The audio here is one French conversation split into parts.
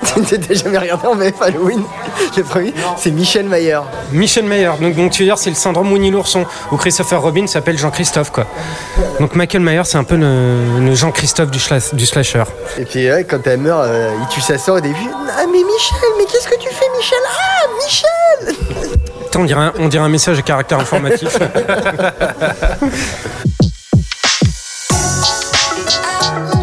T'as jamais regardé en VF Halloween Le premier, c'est Michel Mayer. Michel Mayer, donc, donc tu veux dire c'est le syndrome Winnie l'ourson, où Christopher Robin s'appelle Jean-Christophe quoi. Donc Michael Mayer c'est un peu le, le Jean-Christophe du, slasher. Et puis ouais, quand elle meurt, euh, il tue sa soeur au début. Ah mais Michel, mais qu'est-ce que tu fais Michel? Ah Michel On dirait, un, on dirait un message à caractère informatif.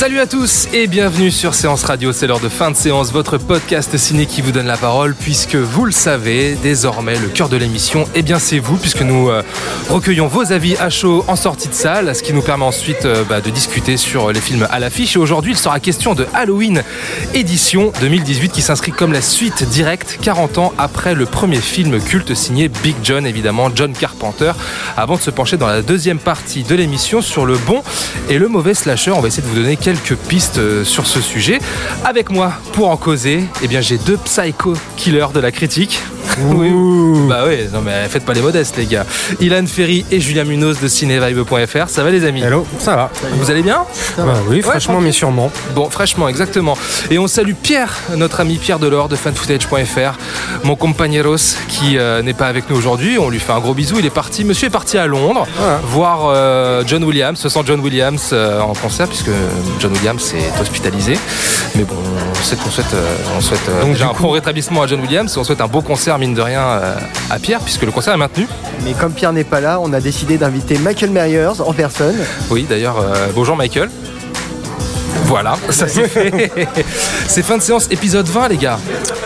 Salut à tous et bienvenue sur Séance Radio, c'est l'heure de fin de séance, votre podcast ciné qui vous donne la parole puisque vous le savez, désormais le cœur de l'émission, eh bien c'est vous puisque nous euh, recueillons vos avis à chaud en sortie de salle, ce qui nous permet ensuite euh, bah, de discuter sur les films à l'affiche. Et aujourd'hui il sera question de Halloween édition 2018 qui s'inscrit comme la suite directe 40 ans après le premier film culte signé Big John évidemment, John Carpenter, avant de se pencher dans la deuxième partie de l'émission sur le bon et le mauvais slasher, on va essayer de vous donner quelques pistes euh, sur ce sujet. Avec moi, pour en causer, eh bien, j'ai deux psycho killers de la critique. Oui, bah oui, non mais faites pas les modestes les gars. Ilan Ferry et Julien Munoz de cinévibe.fr. Ça va les amis? Hello, ça va Vous allez bien? Bah Oui, franchement, mais sûrement. Bon, fraîchement, exactement. Et on salue Pierre, notre ami Pierre Delors de fanfootage.fr, mon compañeros qui euh, n'est pas avec nous aujourd'hui. On lui fait un gros bisou. Il est parti. Monsieur est parti à Londres voir euh, John Williams, ce sent John Williams euh, en concert puisque John Williams est hospitalisé. Mais bon, on souhaite, on souhaite, on souhaite Donc, déjà un coup- bon rétablissement à John Williams. On souhaite un beau concert mine de rien euh, à Pierre puisque le concert est maintenu. Mais comme Pierre n'est pas là, on a décidé d'inviter Michael Myers en personne. Oui, d'ailleurs, euh, bonjour Michael. Voilà, ça c'est fait. c'est fin de séance, épisode 20, les gars.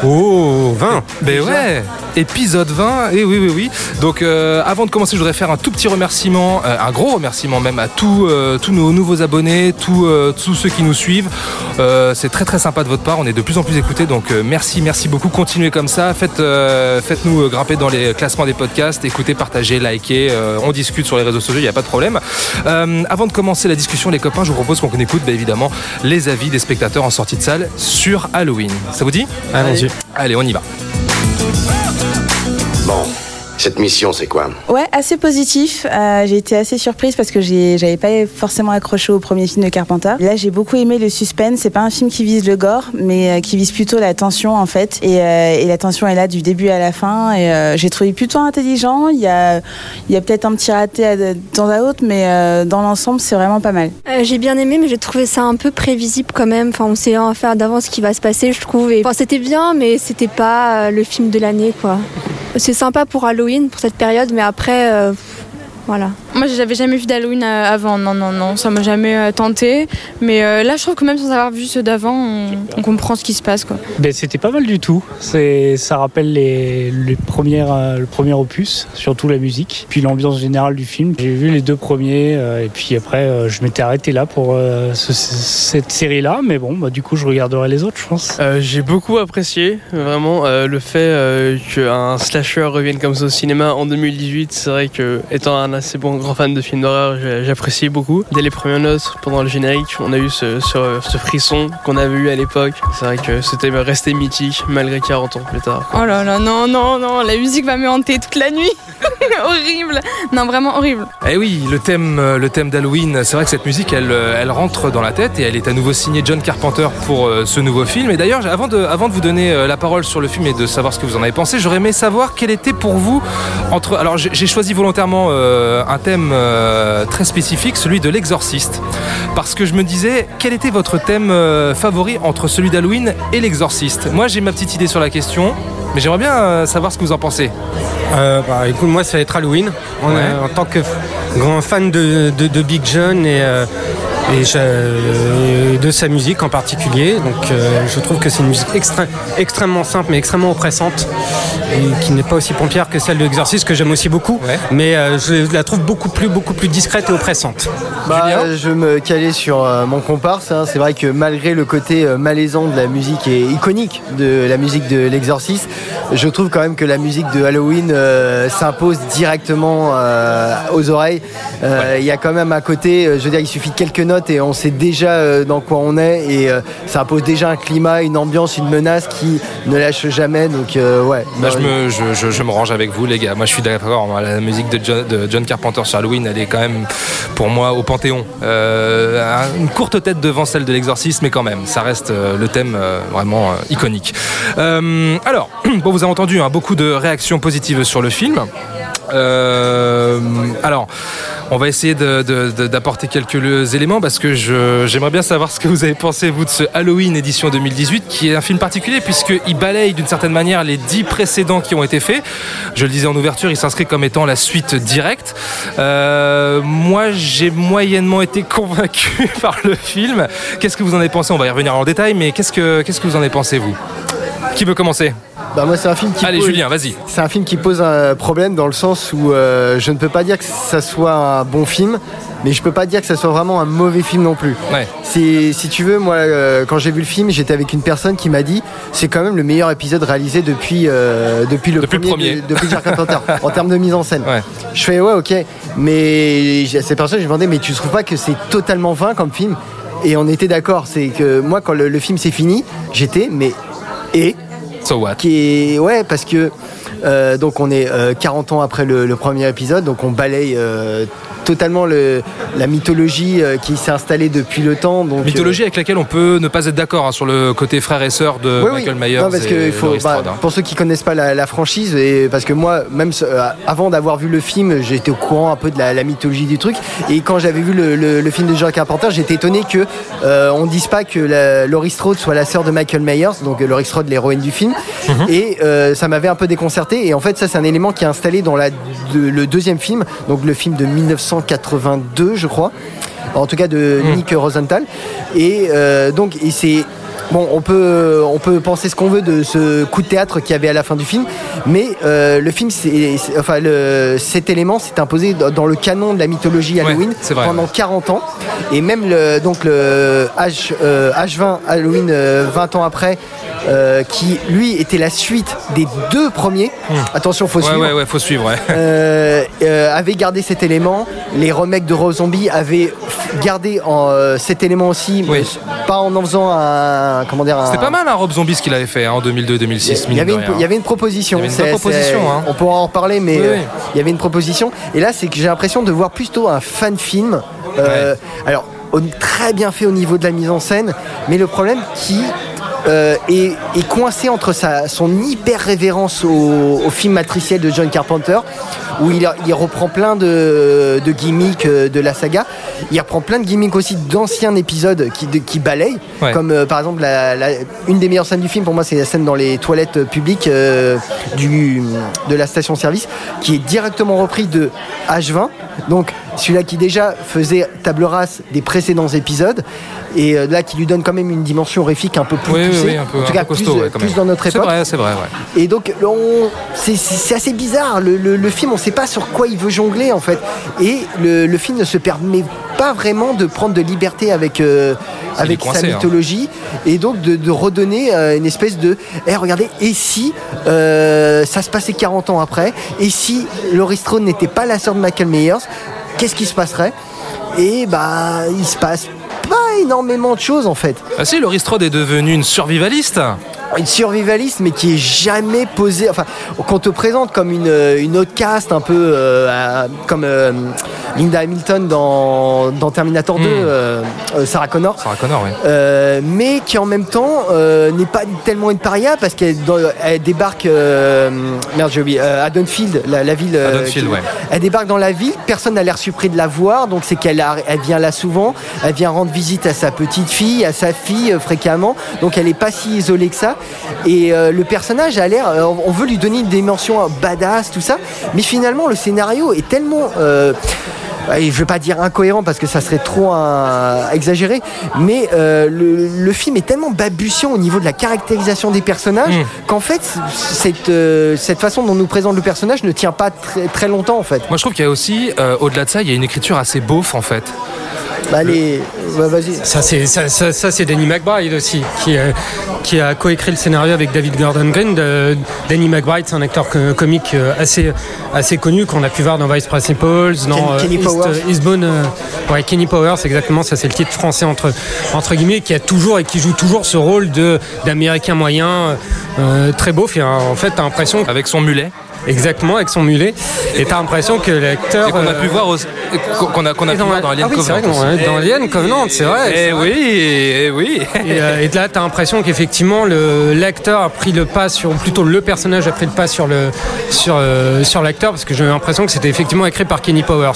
Oh, 20 Ben ouais, épisode 20, et oui, oui, oui. Donc euh, avant de commencer, je voudrais faire un tout petit remerciement, euh, un gros remerciement même à tous, euh, tous nos nouveaux abonnés, tous, tous ceux qui nous suivent. C'est très très sympa de votre part, on est de plus en plus écoutés, donc merci, merci beaucoup. Continuez comme ça, faites, faites-nous grimper dans les classements des podcasts, écoutez, partagez, likez, on discute sur les réseaux sociaux, il n'y a pas de problème. Avant de commencer la discussion, les copains, je vous propose qu'on écoute bah, évidemment les avis des spectateurs en sortie de salle sur Halloween. Ça vous dit? Allons-y. Allez, on y va. Bon, cette mission, c'est quoi Ouais, assez positif. Euh, j'ai été assez surprise parce que j'avais pas forcément accroché au premier film de Carpenter. Là, j'ai beaucoup aimé le suspense. C'est pas un film qui vise le gore, mais euh, qui vise plutôt la tension en fait. Et, euh, et la tension est là du début à la fin. Et euh, j'ai trouvé plutôt intelligent. Il y a, il y a peut-être un petit raté à- de temps à autre, mais euh, dans l'ensemble, c'est vraiment pas mal. Euh, j'ai bien aimé, mais j'ai trouvé ça un peu prévisible quand même. Enfin, on sait en faire d'avance ce qui va se passer, je trouve. Et, enfin, c'était bien, mais c'était pas euh, le film de l'année, quoi. C'est sympa pour Halloween, pour cette période, mais après, euh, voilà. Moi, j'avais jamais vu d'Halloween euh, avant. Non, non, non, ça m'a jamais euh, tenté. Mais euh, là, je trouve que même sans avoir vu ceux d'avant, on, on comprend ce qui se passe, quoi. Ben, c'était pas mal du tout. C'est, ça rappelle les, les premières, euh, le premier opus, surtout la musique, puis l'ambiance générale du film. J'ai vu les deux premiers, euh, et puis après, euh, je m'étais arrêté là pour euh, ce- cette série-là, mais bon, bah, du coup, je regarderai les autres, je pense. Euh, j'ai beaucoup apprécié vraiment euh, le fait euh, qu'un slasher revienne comme ça au cinéma en 2018. C'est vrai que étant un assez bon grand fan de films d'horreur, j'apprécie beaucoup. Dès les premières notes, pendant le générique, on a eu ce, ce- ce frisson qu'on avait eu à l'époque. C'est vrai que c'était resté mythique malgré 40 ans plus tard. Oh là là, non, non, non, la musique va me hanter toute la nuit. horrible. Non, vraiment horrible. Eh oui, le thème, euh, le thème d'Halloween, c'est vrai que cette musique, elle, euh, elle rentre dans la tête et elle est à nouveau signée John Carpenter pour euh, ce nouveau film. Et d'ailleurs, avant de, avant de vous donner la parole sur le film et de savoir ce que vous en avez pensé, j'aurais aimé savoir quel était pour vous entre. Alors, j'ai choisi volontairement un thème euh, très spécifique, celui de l'exorciste, parce que je me disais quel était votre thème euh, favori entre celui d'Halloween et l'exorciste? Moi, j'ai ma petite idée sur la question, mais j'aimerais bien euh, savoir ce que vous en pensez. Bah, écoute, moi, ça va être Halloween. En, Ouais. en tant que grand fan de, de- de Big John et, et je- de sa musique en particulier. Donc euh, je trouve que c'est une musique extré- extrêmement simple mais extrêmement oppressante et qui n'est pas aussi pompière que celle de Exorcist que j'aime aussi beaucoup, mais euh, je la trouve beaucoup plus beaucoup plus discrète et oppressante. Bah, je me calais sur euh, mon comparse. hein. C'est vrai que malgré le côté euh, malaisant de la musique et iconique de la musique de l'Exorciste, je trouve quand même que la musique de Halloween euh, s'impose directement euh, aux oreilles. Euh, Il y a quand même à côté, euh, je veux dire, il suffit de quelques notes et on sait déjà euh, dans quoi on est et euh, ça impose déjà un climat, une ambiance, une menace qui ne lâche jamais. Donc euh, ouais. Bah, je, me, je, je- je me range avec vous, les gars. Moi, je suis d'accord. Moi, La musique de John, de John Carpenter sur Halloween, elle est quand même, pour moi, au panthéon. Euh, un- une courte tête devant celle de l'exorcisme, mais quand même, ça reste le thème vraiment iconique. Euh, alors, bon, vous avez entendu hein, beaucoup de réactions positives sur le film. Euh, alors, on va essayer d'apporter quelques éléments parce que j'aimerais bien savoir ce que vous avez pensé, vous, de ce Halloween édition 2018, qui est un film particulier puisqu'il balaye d'une certaine manière les dix précédents qui ont été faits. Je le disais en ouverture, il s'inscrit comme étant la suite directe. Euh, moi, j'ai moyennement été convaincu par le film. Qu'est-ce que vous en avez pensé? On va y revenir en détail, mais qu'est-ce que, qu'est-ce que vous en avez pensé, vous? Qui veut commencer? Bah moi c'est un film qui Allez, pose- Julien, vas-y. C'est un film qui pose un problème dans le sens où euh, je ne peux pas dire que ça soit un bon film, mais je peux pas dire que ça soit vraiment un mauvais film non plus. Ouais. C'est si tu veux moi euh, quand j'ai vu le film, j'étais avec une personne qui m'a dit c'est quand même le meilleur épisode réalisé depuis euh, depuis le Depuis le premier, premier. de- depuis Jack Carpenter en termes de mise en scène. Je fais ouais OK, mais j'ai- cette personne je lui demandais mais tu trouves pas que c'est totalement vain comme film? Et on était d'accord, c'est que moi quand le, le film s'est fini, j'étais mais et? So what? Qui est ouais parce que euh, donc on est euh, 40 ans après le, premier épisode donc on balaye euh, totalement le, la mythologie euh, qui s'est installée depuis le temps donc Mythologie avec laquelle on peut ne pas être d'accord hein, sur le côté frère et sœur de Oui, oui. Michael Myers. Non, parce que faut, bah, hein. pour ceux qui connaissent pas la, la franchise, et parce que moi, même euh, avant d'avoir vu le film, j'étais au courant un peu de la, la mythologie du truc. Et quand j'avais vu le, le- le film de John Carpenter, j'étais étonné que euh, on dise pas que la, Laurie Strode soit la sœur de Michael Myers, donc euh, Laurie Strode, l'héroïne du film. Mhm. Et euh, ça m'avait un peu déconcerté. Et en fait, ça, c'est un élément qui est installé dans la, de- le deuxième film, donc le film de 1982, je crois. En tout cas, de Mhm. Nick Rosenthal. Et euh, donc, et c'est Bon, on peut, on peut penser ce qu'on veut de ce coup de théâtre qu'il y avait à la fin du film, mais euh, le film, c'est, enfin, le- cet élément s'est imposé dans le canon de la mythologie Halloween vrai, pendant ouais. 40 ans, et même le, donc le H, euh, H20 Halloween euh, 20 ans après, euh, qui lui était la suite des deux premiers. Attention, faut Hmm. Ouais, suivre. ouais, ouais, faut suivre. Euh, euh, avait gardé cet élément. Les remakes de Rob Zombie avaient gardé en, euh, cet élément aussi, mais pas en en faisant un. Comment dire un- C'était pas mal, hein, Rob Zombie, ce qu'il avait fait hein, en 2002-2006. il y, avait une, de rien. il y avait une proposition. Avait une hein. On pourra en reparler, mais Oui, euh, oui. il y avait une proposition. Et là, c'est que j'ai l'impression de voir plutôt un fan film. Euh, Alors, très bien fait au niveau de la mise en scène, mais le problème qui euh, est, est coincé entre sa, son hyper révérence au, au film matriciel de John Carpenter, où il, reprend plein de, de gimmicks euh, de la saga. Il reprend plein de gimmicks aussi d'anciens épisodes qui, de- qui balayent, Ouais. comme euh, par exemple la- la- une des meilleures scènes du film pour moi, c'est la scène dans les toilettes euh, publiques euh, du, de la station-service, qui est directement repris de H20. Donc celui-là qui déjà faisait table rase des précédents épisodes, et là qui lui donne quand même une dimension horrifique un peu plus Oui, poussée, oui, un peu, en tout cas costaud, plus, ouais, dans notre C'est époque. vrai, c'est vrai, ouais. Et donc, on- c'est- c'est c'est assez bizarre. Le, le- le film, on sait pas sur quoi il veut jongler, en fait. Et le, le film ne se permet pas vraiment de prendre de liberté avec, euh, avec coincé, sa hein. mythologie. Et donc, de, de redonner euh, une espèce de. Eh, regardez, et si euh, ça se passait 40 ans après Et si Laurie Strode n'était pas la sœur de Michael Myers Qu'est-ce qui se passerait? Et bah, il se passe pas énormément de choses, en fait Ah si, Laurie Strode est devenue une survivaliste. une survivaliste mais qui est jamais posée enfin qu'on te présente comme une, euh, une autre caste un peu euh, comme euh, Linda Hamilton dans, dans Terminator 2 euh, euh, Sarah Connor Sarah Connor, oui. mais qui en même temps n'est pas tellement une paria parce qu'elle elle débarque merde j'ai oublié à Dunfield la, la ville Dunfield, qui- ouais. elle débarque dans la ville personne n'a l'air surpris de la voir donc c'est qu'elle elle vient là souvent elle vient rendre visite à sa petite fille à sa fille euh, fréquemment donc elle est pas si isolée que ça et euh, le personnage a l'air euh, on veut lui donner une dimension badass tout ça mais finalement le scénario est tellement je veux pas dire incohérent parce que ça serait trop un- exagéré, mais euh, le, le film est tellement balbutiant au niveau de la caractérisation des personnages qu'en fait, cette, euh, cette façon dont nous présente le personnage ne tient pas très, très longtemps en fait. Moi, je trouve qu'il y a aussi, euh, au-delà de ça, il y a une écriture assez beauf en fait. Bah, les... bah, vas-y. Ça, c'est ça, ça- ça, c'est Danny McBride aussi, qui, euh, qui a coécrit le scénario avec David Gordon Green. De- Danny McBride, c'est un acteur co- comique euh, assez, assez connu qu'on a pu voir dans Vice Principals, dans Ken- euh, Kenny East- Powers. Eastbourne. euh, ouais, Kenny Powers, exactement, ça c'est le titre français entre, entre guillemets, qui a toujours et qui joue toujours ce rôle de d'américain moyen, euh, très beau. Euh, en fait, t'as l'impression. Avec son mulet. Exactement, avec son mulet. Et t'as l'impression que l'acteur. Et qu'on a euh, pu voir aussi- qu'on a, qu'on a et pu voir dans Alien ah oui, c'est Covenant. vrai, dans, dans Alien Covenant, c'est vrai. Eh oui, eh oui. Et, euh, et là, tu as l'impression qu'effectivement, l'acteur a pris le pas sur, plutôt le personnage a pris le pas sur le sur euh, sur l'acteur, parce que j'ai l'impression que c'était effectivement écrit par Kenny Powers.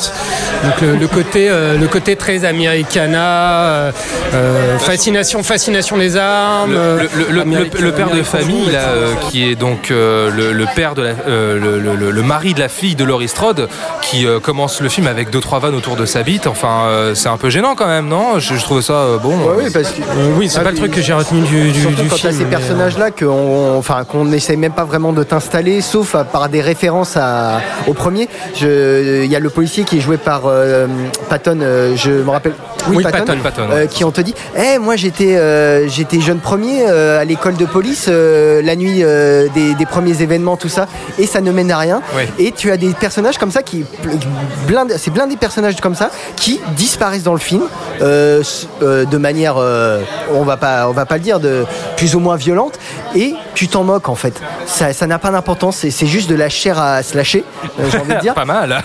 Donc le, le côté euh, le côté très americana, euh, euh, fascination fascination des armes. Le, euh, père de famille, là, euh, qui est donc euh, le, père de la, euh, le, le- le mari de la fille de Laurie Strode, qui euh, commence le film avec deux trois vannes autour de sa bite. Enfin, euh, c'est un peu gênant quand même, non? Je, je trouve ça euh, bon. Ouais, oui, parce que, Euh, oui, c'est Ah, pas le truc que j'ai retenu du, du, Surtout du quand film. t'as ces euh, personnages-là qu'on enfin, qu'on n'essaye même pas vraiment de t'installer, sauf à- par des références à- au premier. Il y a le policier qui est joué par euh, Patton, euh, je me rappelle. Oui, Patton, Patton, euh, ouais. qui on te dit, Eh, moi j'étais euh, j'étais jeune premier euh, à l'école de police la nuit des, des premiers événements, tout ça, et ça ne mène à rien. Ouais. Et tu as des personnages comme ça qui c'est blindé de personnages comme ça qui disparaissent dans le film de manière, on va pas, on va pas le dire, de plus ou moins violente. Et tu t'en moques en fait. Ça, ça n'a pas d'importance. C'est, juste de la chair à se lâcher, j'ai envie de dire. Pas mal.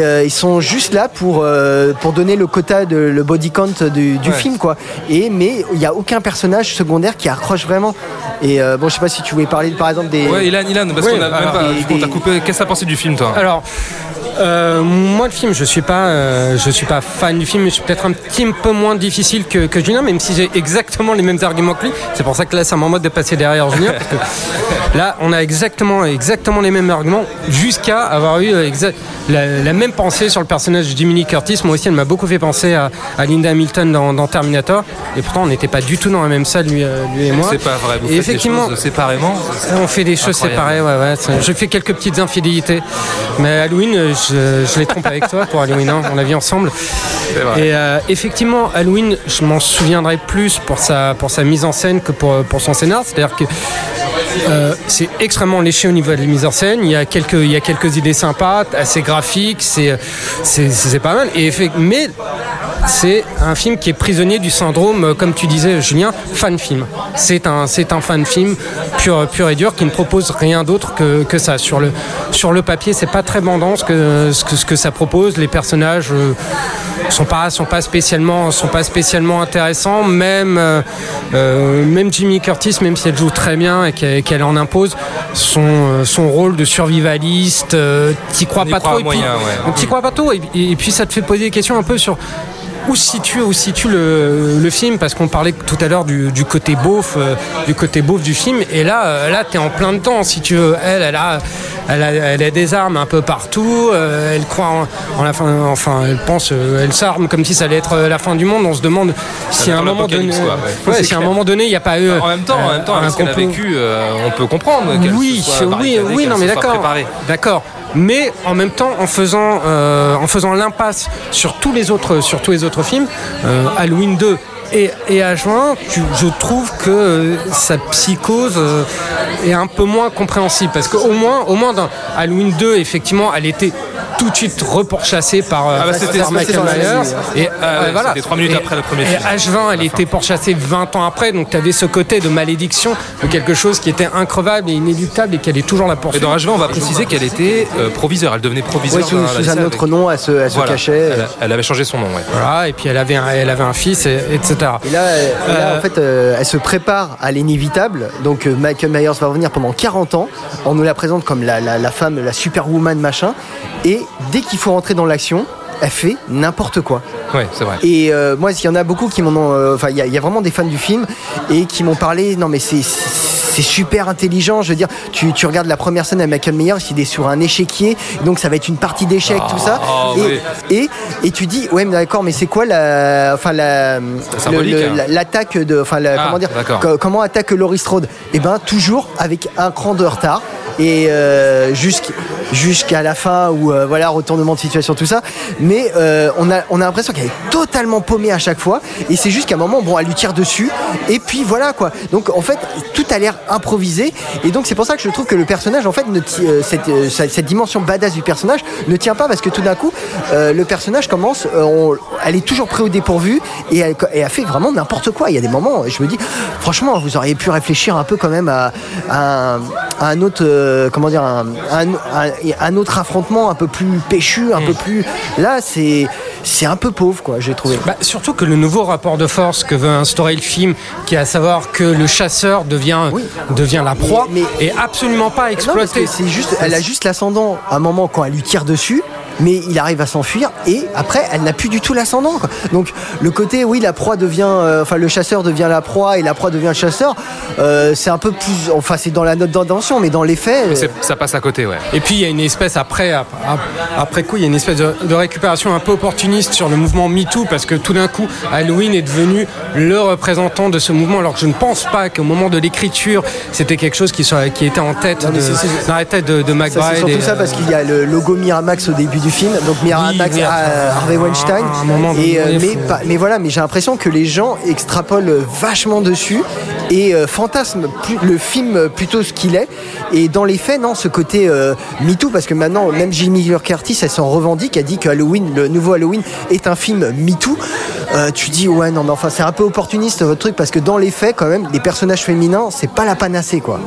Euh, ils sont juste là pour euh, pour donner le quota de le body count du, du Ouais. film quoi. Et mais il y a aucun personnage secondaire qui accroche vraiment. Et euh, bon, je sais pas si tu voulais parler par exemple des. Ouais, Ilan, Ilan, parce Oui, qu'on a même pas, des- coupé. Qu'est-ce que t'as pensé du film, toi? Alors, euh, moi le film, je suis pas, euh, je suis pas fan du film. Je suis peut-être un petit peu moins difficile que, que Julien, même si j'ai exactement les mêmes arguments que lui. C'est pour ça que là, ça m'emmode de passer derrière Julien. parce que là, on a exactement, exactement les mêmes arguments, jusqu'à avoir eu euh, la, la même pensée sur le personnage de Jiminy Curtis. Moi aussi, elle m'a beaucoup fait penser à, à Linda Hamilton dans, dans Terminator. Et pourtant, on n'était pas du tout dans la même salle, lui, euh, lui et moi. C'est pas vrai. Vous Et faites des choses séparément. on fait des choses séparées, ouais, ouais. Je fais quelques petites infidélités. Mais Halloween, euh, je, je les trompe avec toi pour Halloween, hein, on l'a vu ensemble. Vrai. Et euh, effectivement, Halloween, je m'en souviendrai plus pour sa, pour sa mise en scène que pour, pour son scénar. C'est-à-dire que euh, c'est extrêmement léché au niveau de la mise en scène. Il y a quelques, il y a quelques idées sympas, assez graphiques, c'est, c'est, pas mal. Et mais c'est un film qui est prisonnier du syndrome, euh, comme tu disais, Julien, fan film. C'est un, c'est un fan film pur, pur et dur qui ne propose rien d'autre que, que ça. Sur le, sur le papier, c'est pas très bandant ce que, ce que, ce que ça propose. Les personnages euh, sont pas, sont pas spécialement, sont pas spécialement intéressants. Même, euh, euh, même Jimmy Curtis, même si elle joue très bien et qu'elle, en impose, son, son rôle de survivaliste, euh, t'y crois pas trop. et puis- crois pas trop. Et puis ça te fait poser des questions un peu sur où se situe, où se situe le, le film? Parce qu'on parlait tout à l'heure du, du côté beauf, euh, du côté beauf du film. Et là, euh, là, t'es en plein dedans si tu veux. Elle, elle a, elle a, elle a des armes un peu partout. euh, elle croit en, en la fin, enfin, elle pense, elle s'arme comme si ça allait être la fin du monde. On se demande si à un moment donné, quoi, ouais. ouais, si à un moment donné, il n'y a pas eu. En même temps, en même temps, avec un ce qu'elle a vécu, euh, on peut comprendre qu'elle Oui, soit oui, oui, non, mais d'accord, d'accord. Mais en même temps, en faisant, euh, faisant l'impasse sur tous les autres, sur tous les autres films, euh, Halloween 2 et, et H20, tu- je trouve que euh, sa psychose est un peu moins compréhensible. Parce qu'au moins, au moins dans Halloween 2, effectivement, elle était tout de suite reporchassée par, euh, Ah bah, c'était- par c'était Michael Myers. Et euh, ouais, voilà. c'était trois minutes Et- après le premier et film. H20, elle était pourchassée 20 ans après, donc tu avais ce côté de malédiction, de quelque chose qui était increvable et inéluctable et qu'elle est toujours la Et poursuite. dans H20, on va préciser qu'elle était euh, proviseure. Elle devenait proviseure. Ouais, sous, un avec- autre nom, elle se, elle se Voilà. cachait. Elle, avait changé son nom, ouais. Voilà, et puis elle avait un, elle avait un fils, et- etc. Et là, euh, et là, Euh, en fait, euh, elle se prépare à l'inévitable. Donc, euh, Michael Myers va revenir pendant 40 ans. On nous la présente comme la, la- la femme, la superwoman, machin. Et dès qu'il faut rentrer dans l'action, elle fait n'importe quoi. Ouais, c'est vrai. Et euh, moi, il y en a beaucoup qui m'en ont. euh, Enfin, il y, a- il y a vraiment des fans du film et qui m'ont parlé. Non, mais c'est super intelligent. Je veux dire, tu, tu regardes la première scène avec Michael Myers, il est sur un échiquier, donc ça va être une partie d'échecs, tout ça. Ah, et, oui. et, et tu dis, ouais, mais d'accord, mais c'est quoi la, enfin la, hein. la- l'attaque de, enfin Ah, comment dire, comment attaque Laurie Strode? Eh ben toujours avec un cran de retard et euh, jusqu'- jusqu'à la fin où euh, voilà retournement de situation tout ça. Mais euh, on a on a l'impression qu'elle est totalement paumée à chaque fois. Et c'est juste qu'à un moment bon elle lui tire dessus. Et puis voilà quoi. Donc en fait tout a l'air improvisé. Et donc c'est pour ça que je trouve que le personnage en fait ne euh, cette, euh, cette, dimension badass du personnage ne tient pas parce que tout d'un coup euh, le personnage commence on- elle est toujours pris au dépourvu et elle, et fait vraiment n'importe quoi. Il y a des moments je me dis franchement vous auriez pu réfléchir un peu quand même à, à un autre euh, comment dire un, un- un- un autre affrontement un peu plus péchu un peu plus là c'est c'est un peu pauvre quoi j'ai trouvé. Bah, surtout que le nouveau rapport de force que veut instaurer le film, qui est à savoir que le chasseur devient, devient la proie, est absolument pas exploité. c'est juste, elle a juste l'ascendant. À un moment quand elle lui tire dessus, mais il arrive à s'enfuir et après elle n'a plus du tout l'ascendant. quoi. Donc le côté oui la proie devient, euh, enfin le chasseur devient la proie et la proie devient le chasseur, euh, c'est un peu plus, enfin c'est dans la note d'intention, mais dans les faits. euh, Ça passe à côté, ouais. Et puis il y a une espèce après, ap- ap- après coup, il y a une espèce de, de récupération un peu opportuniste sur le mouvement MeToo parce que tout d'un coup, Halloween est devenu le représentant de ce mouvement, alors que je ne pense pas qu'au moment de l'écriture, c'était quelque chose qui, soit, qui était en tête, Non, de, dans la tête de, McBride. c'est surtout et, ça euh, parce qu'il y a le logo Miramax au début du film, donc Miramax Oui, oui, à à- Harvey Weinstein. un moment et, euh, mais, pas- mais voilà, mais j'ai l'impression que les gens extrapolent vachement dessus et euh, fantasment plus- le film plutôt ce qu'il est. Et dans les faits, non, ce côté euh, MeToo, parce que maintenant, même Jimmy Lee Curtis, elle s'en revendique, elle dit que Halloween, le nouveau Halloween, est un film MeToo. Euh, tu dis, ouais, non, mais enfin, c'est un peu opportuniste votre truc, parce que dans les faits, quand même, les personnages féminins, c'est pas la panacée, quoi.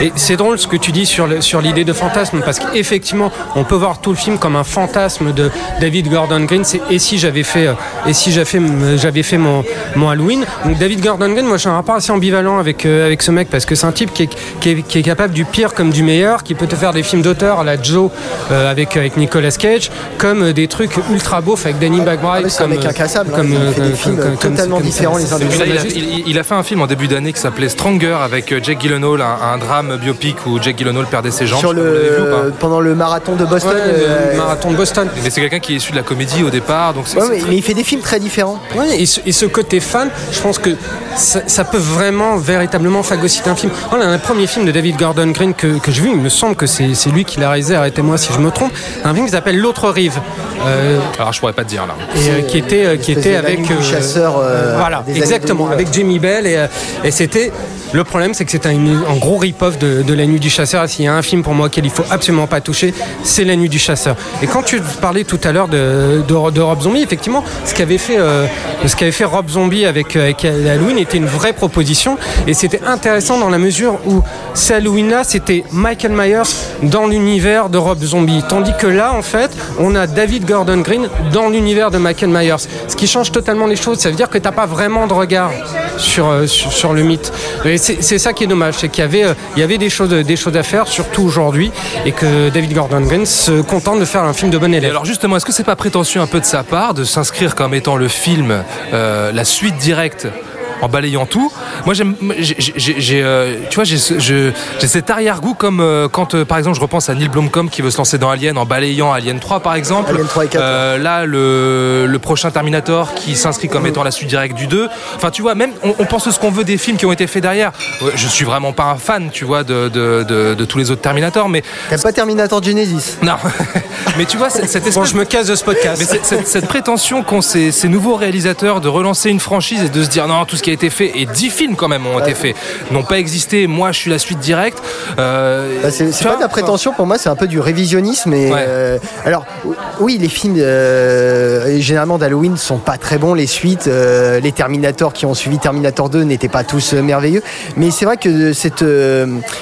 Et c'est drôle ce que tu dis sur, le- sur l'idée de fantasme, parce qu'effectivement, on peut voir tout le film comme un fantasme de David Gordon Green. C'est et si j'avais fait, euh, et si j'avais fait, j'avais fait mon, mon Halloween. Donc David Gordon Green, moi j'ai un rapport assez ambivalent avec, euh, avec ce mec, parce que c'est un type qui est, qui, est, qui est capable du pire comme du meilleur, qui peut te faire des films d'auteur à la Joe euh, avec, avec Nicolas Cage, comme euh, des trucs ultra beaufs avec Danny McBride. c'est un comme, mec euh, incassable, hein. comme, Il euh, fait des comme- films comme- comme- totalement comme- différents les uns des autres. il- il a fait un film en début d'année qui s'appelait Stronger avec euh, Jake Gyllenhaal, un, un drame biopic où Jake Gyllenhaal perdait ses jambes. Sur l'avez vu le, pendant le marathon de Boston. Ouais, le euh, marathon de Boston. Mais c'est quelqu'un qui est issu de la comédie au départ, donc c'est Ouais, c'est mais, très- mais il fait des films très différents. Ouais, et, ce, et ce côté fan, je pense que ça, ça peut vraiment, véritablement phagocyter un film. Voilà, un premier film de David Gordon Green que, que j'ai vu, il me semble que c'est c'est lui qui l'a réalisé, arrêtez-moi si je me trompe, un film qui s'appelle L'autre rive. Euh, Alors je pourrais pas te dire là. et, euh, qui était, euh, qui était de la avec. nuit du chasseur, euh, voilà, des exactement, 2000, avec Jamie Bell. Et, euh, et c'était. Le problème, c'est que c'était un, un gros rip-off de, de La Nuit du Chasseur. S'il y a un film pour moi qu'il faut absolument pas toucher, c'est La Nuit du Chasseur. Et quand tu parlais tout à l'heure de, Rob Zombie, effectivement, ce qu'avait fait, euh, fait Rob Zombie avec, euh, avec Halloween était une vraie proposition. Et c'était intéressant dans la mesure où ce Halloween-là, c'était Michael Myers dans l'univers de Rob Zombie. Tandis que là, en fait, on a David Gordon Green dans l'univers de Michael Myers. Ce qui change totalement les choses. Ça veut dire que tu n'as pas vraiment de regard sur, euh, sur, le mythe. Et c'est ça qui est dommage. C'est qu'il y avait, y avait des, choses, des choses à faire, surtout aujourd'hui, et que David Gordon Green se contente de faire un film de bon Et élève. alors justement, est-ce que c'est pas prétentieux un peu de sa part de s'inscrire comme étant le film, euh, la suite directe en balayant tout. Moi, j'aime, j'ai, euh, tu vois, j'ai, cet arrière-goût comme euh, quand, euh, par exemple, je repense à Neil Blomkamp qui veut se lancer dans Alien en balayant Alien 3, par exemple. Alien 3 et 4, Euh, là, le, le prochain Terminator qui s'inscrit comme étant la suite directe du 2. Enfin, tu vois, même on, on pense ce qu'on veut des films qui ont été faits derrière. Je suis vraiment pas un fan, tu vois, de, de, de, de tous les autres Terminators, mais T'aimes pas Terminator Genesis? Non. mais tu vois, cette espèce Bon, je me casse de ce podcast. mais cette, cette prétention qu'ont ces, ces nouveaux réalisateurs de relancer une franchise et de se dire non, tout ce qui a été fait, et dix films quand même ont été faits, n'ont pas existé, moi je suis la suite directe. Euh, Bah, c'est pas de la prétention pour moi, c'est un peu du révisionnisme. Et, Ouais. euh, alors, oui, les films euh, généralement d'Halloween sont pas très bons. Les suites, les Terminator qui ont suivi Terminator 2 n'étaient pas tous merveilleux. Mais c'est vrai que cette,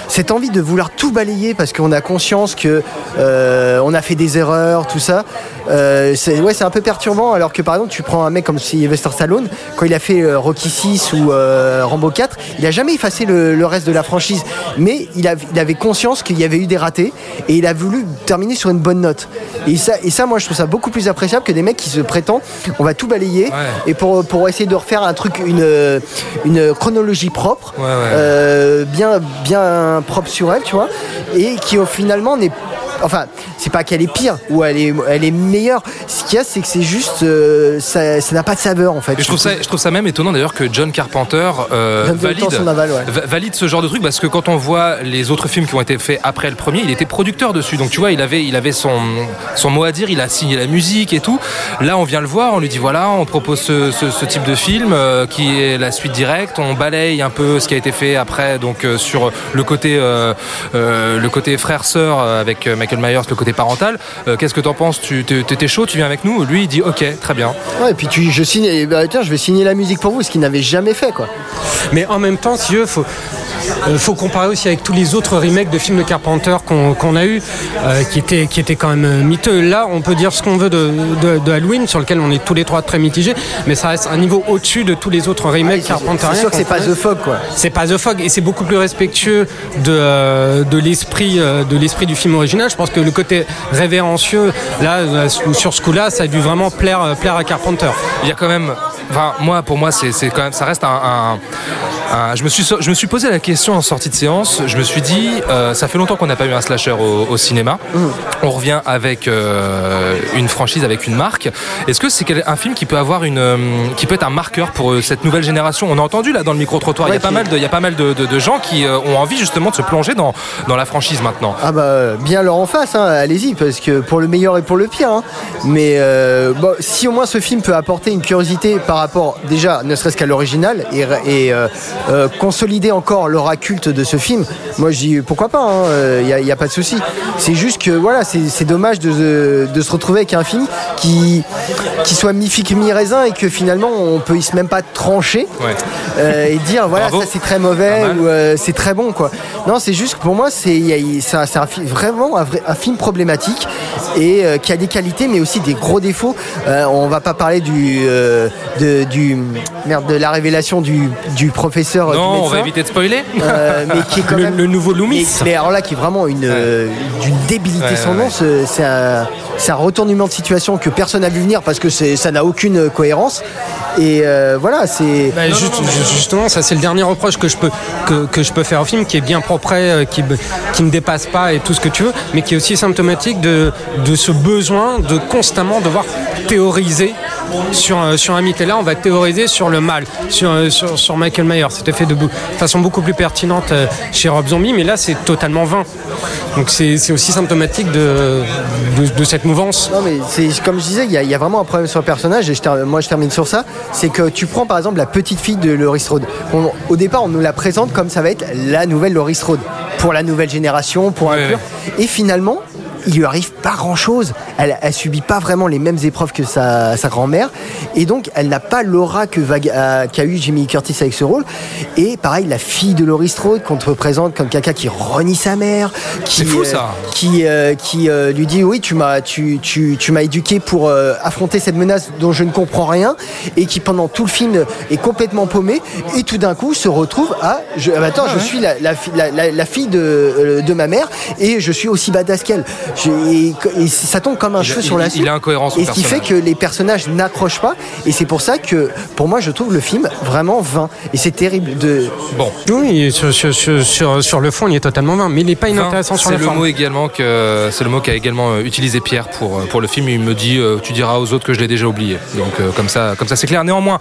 cette envie de vouloir tout balayer parce qu'on a conscience que on a fait des erreurs, tout ça, c'est ouais, c'est un peu perturbant. Alors que par exemple, tu prends un mec comme Sylvester Stallone, quand il a fait Rocky 6 6 ou euh, Rambo 4, il a jamais effacé le, le reste de la franchise. Mais il, a- il avait conscience qu'il y avait eu des ratés et il a voulu terminer sur une bonne note. Et ça, et ça, moi, je trouve ça beaucoup plus appréciable que des mecs qui se prétendent, on va tout balayer et pour, pour essayer de refaire un truc, une, une chronologie propre, euh, bien, bien propre sur elle, tu vois, et qui au finalement n'est Enfin, c'est pas qu'elle est pire ou elle est, elle est meilleure. Ce qu'il y a, c'est que c'est juste, euh, ça ça n'a pas de saveur en fait. Je trouve ça, je trouve ça même étonnant d'ailleurs que John Carpenter euh, valide, aval, ouais. ce genre de truc parce que quand on voit les autres films qui ont été faits après le premier, il était producteur dessus. Donc tu vois, il avait, il avait son, son mot à dire, il a signé la musique et tout. Là, on vient le voir, on lui dit voilà, on propose ce, ce- ce type de film euh, qui est la suite directe. On balaye un peu ce qui a été fait après, donc sur le côté, le côté frère-sœur avec Michael Myers, le côté parental. Euh, Qu'est-ce que t'en penses Tu t'es- t'étais chaud Tu viens avec nous Lui, il dit ok, très bien. Ouais, et puis tu, je signe, eh ben, tiens, je vais signer la musique pour vous, ce qu'il n'avait jamais fait quoi. Mais en même temps, si tu veux, faut, euh, faut comparer aussi avec tous les autres remakes de films de Carpenter qu'on a eu, euh, qui, étaient, qui étaient quand même miteux. Là, on peut dire ce qu'on veut de, de- de Halloween, sur lequel on est tous les trois très mitigés, mais ça reste un niveau au-dessus de tous les autres remakes carpenteriens. c'est sûr que c'est pas. The Fog quoi. C'est pas The Fog et c'est beaucoup plus respectueux de, de l'esprit de l'esprit du film original. Je pense que le côté révérencieux, là, euh, sur ce coup-là, ça a dû vraiment plaire, euh, plaire à Carpenter. Il y a quand même, enfin moi pour moi c'est quand même, ça reste un- un- je me suis je me suis posé la question en sortie de séance. Je me suis dit, euh, ça fait longtemps qu'on n'a pas eu un slasher au, au cinéma. On revient avec euh, une franchise, avec une marque. Est-ce que c'est un film qui peut avoir une, euh, qui peut être un marqueur pour cette nouvelle génération? On a entendu là dans le micro trottoir, il y a pas mal de, il y a pas mal de, de- de gens qui euh, ont envie justement de se plonger dans dans la franchise maintenant. Ah bah bien leur en face, hein, allez-y, parce que pour le meilleur et pour le pire. hein. Mais bon, si au moins ce film peut apporter une curiosité par rapport déjà, ne serait-ce qu'à l'original, et, et, euh, euh, consolider encore l'aura culte de ce film, moi je dis pourquoi pas, il n'y a, y a pas de souci. C'est juste que voilà, c'est dommage de, de se retrouver avec un film qui, qui soit mi-figue, mi-raisin et que finalement on peut même pas trancher Ouais. euh, et dire voilà Bravo. ça c'est très mauvais ou euh, c'est très bon quoi. Non c'est juste que pour moi c'est y vraiment un, vrai- un film problématique et euh, qui a des qualités mais aussi des gros défauts. Euh, on va pas parler du euh, de, du merde de la révélation du, du professeur euh, du Non, on va éviter de spoiler. Euh, mais qui est quand Le- même le nouveau Loomis. Mais, mais alors là, qui est vraiment une euh, d'une débilité Ouais, sans ouais, nom. ouais. C'est un, un retournement de situation que personne n'a vu venir parce que ça n'a aucune cohérence. Et euh, voilà, c'est. Bah, juste- ju- justement, ça c'est le dernier reproche que je peux que, que je peux faire au film, qui est bien propre, euh, qui qui ne dépasse pas et tout ce que tu veux, mais qui est aussi symptomatique de de ce besoin de constamment devoir théoriser sur sur un mythe. Et là, on va théoriser sur le mal, sur euh, sur, sur Michael Myers. C'était fait de façon beaucoup plus pertinente euh, chez Rob Zombie, mais là, c'est totalement vain. Donc c'est aussi symptomatique de, de de cette mouvance. Non mais c'est comme je disais, il y, a- il y a vraiment un problème sur le personnage et je moi je termine sur ça. C'est que tu prends par exemple la petite fille de Laurie Strode. On- au départ, on nous la présente comme ça va être la nouvelle Laurie Strode pour la nouvelle génération, pour inclure. Et finalement, il lui arrive pas grand chose. Elle, elle subit pas vraiment les mêmes épreuves que sa, sa grand-mère. Et donc elle n'a pas l'aura que euh, qu'a eu Jimmy Curtis avec ce rôle. Et pareil, la fille de Laurie Strode qu'on te représente comme quelqu'un qui renie sa mère, qui fou, euh, qui, euh, qui euh, lui dit oui tu m'as tu, tu, tu m'as éduqué pour euh, affronter cette menace dont je ne comprends rien. Et qui pendant tout le film est complètement paumé. Et tout d'un coup se retrouve à je, ah bah attends je suis la, la, la, la- fille de, euh, de ma mère. Et je suis aussi badass qu'elle. Je- et, et ça tombe comme un Il- cheveu il- sur la il soupe est incohérent, son et ce qui fait que les personnages n'accrochent pas et c'est pour ça que pour moi je trouve le film vraiment vain et c'est terrible de bon Oui, sur, sur, sur, le fond, il est totalement vain, mais il n'est pas inintéressant sur C'est la le forme. mot également que c'est le mot qu'a également euh, utilisé Pierre pour euh, pour le film. Il me dit euh, tu diras aux autres que je l'ai déjà oublié. Donc comme ça comme ça c'est clair. Néanmoins.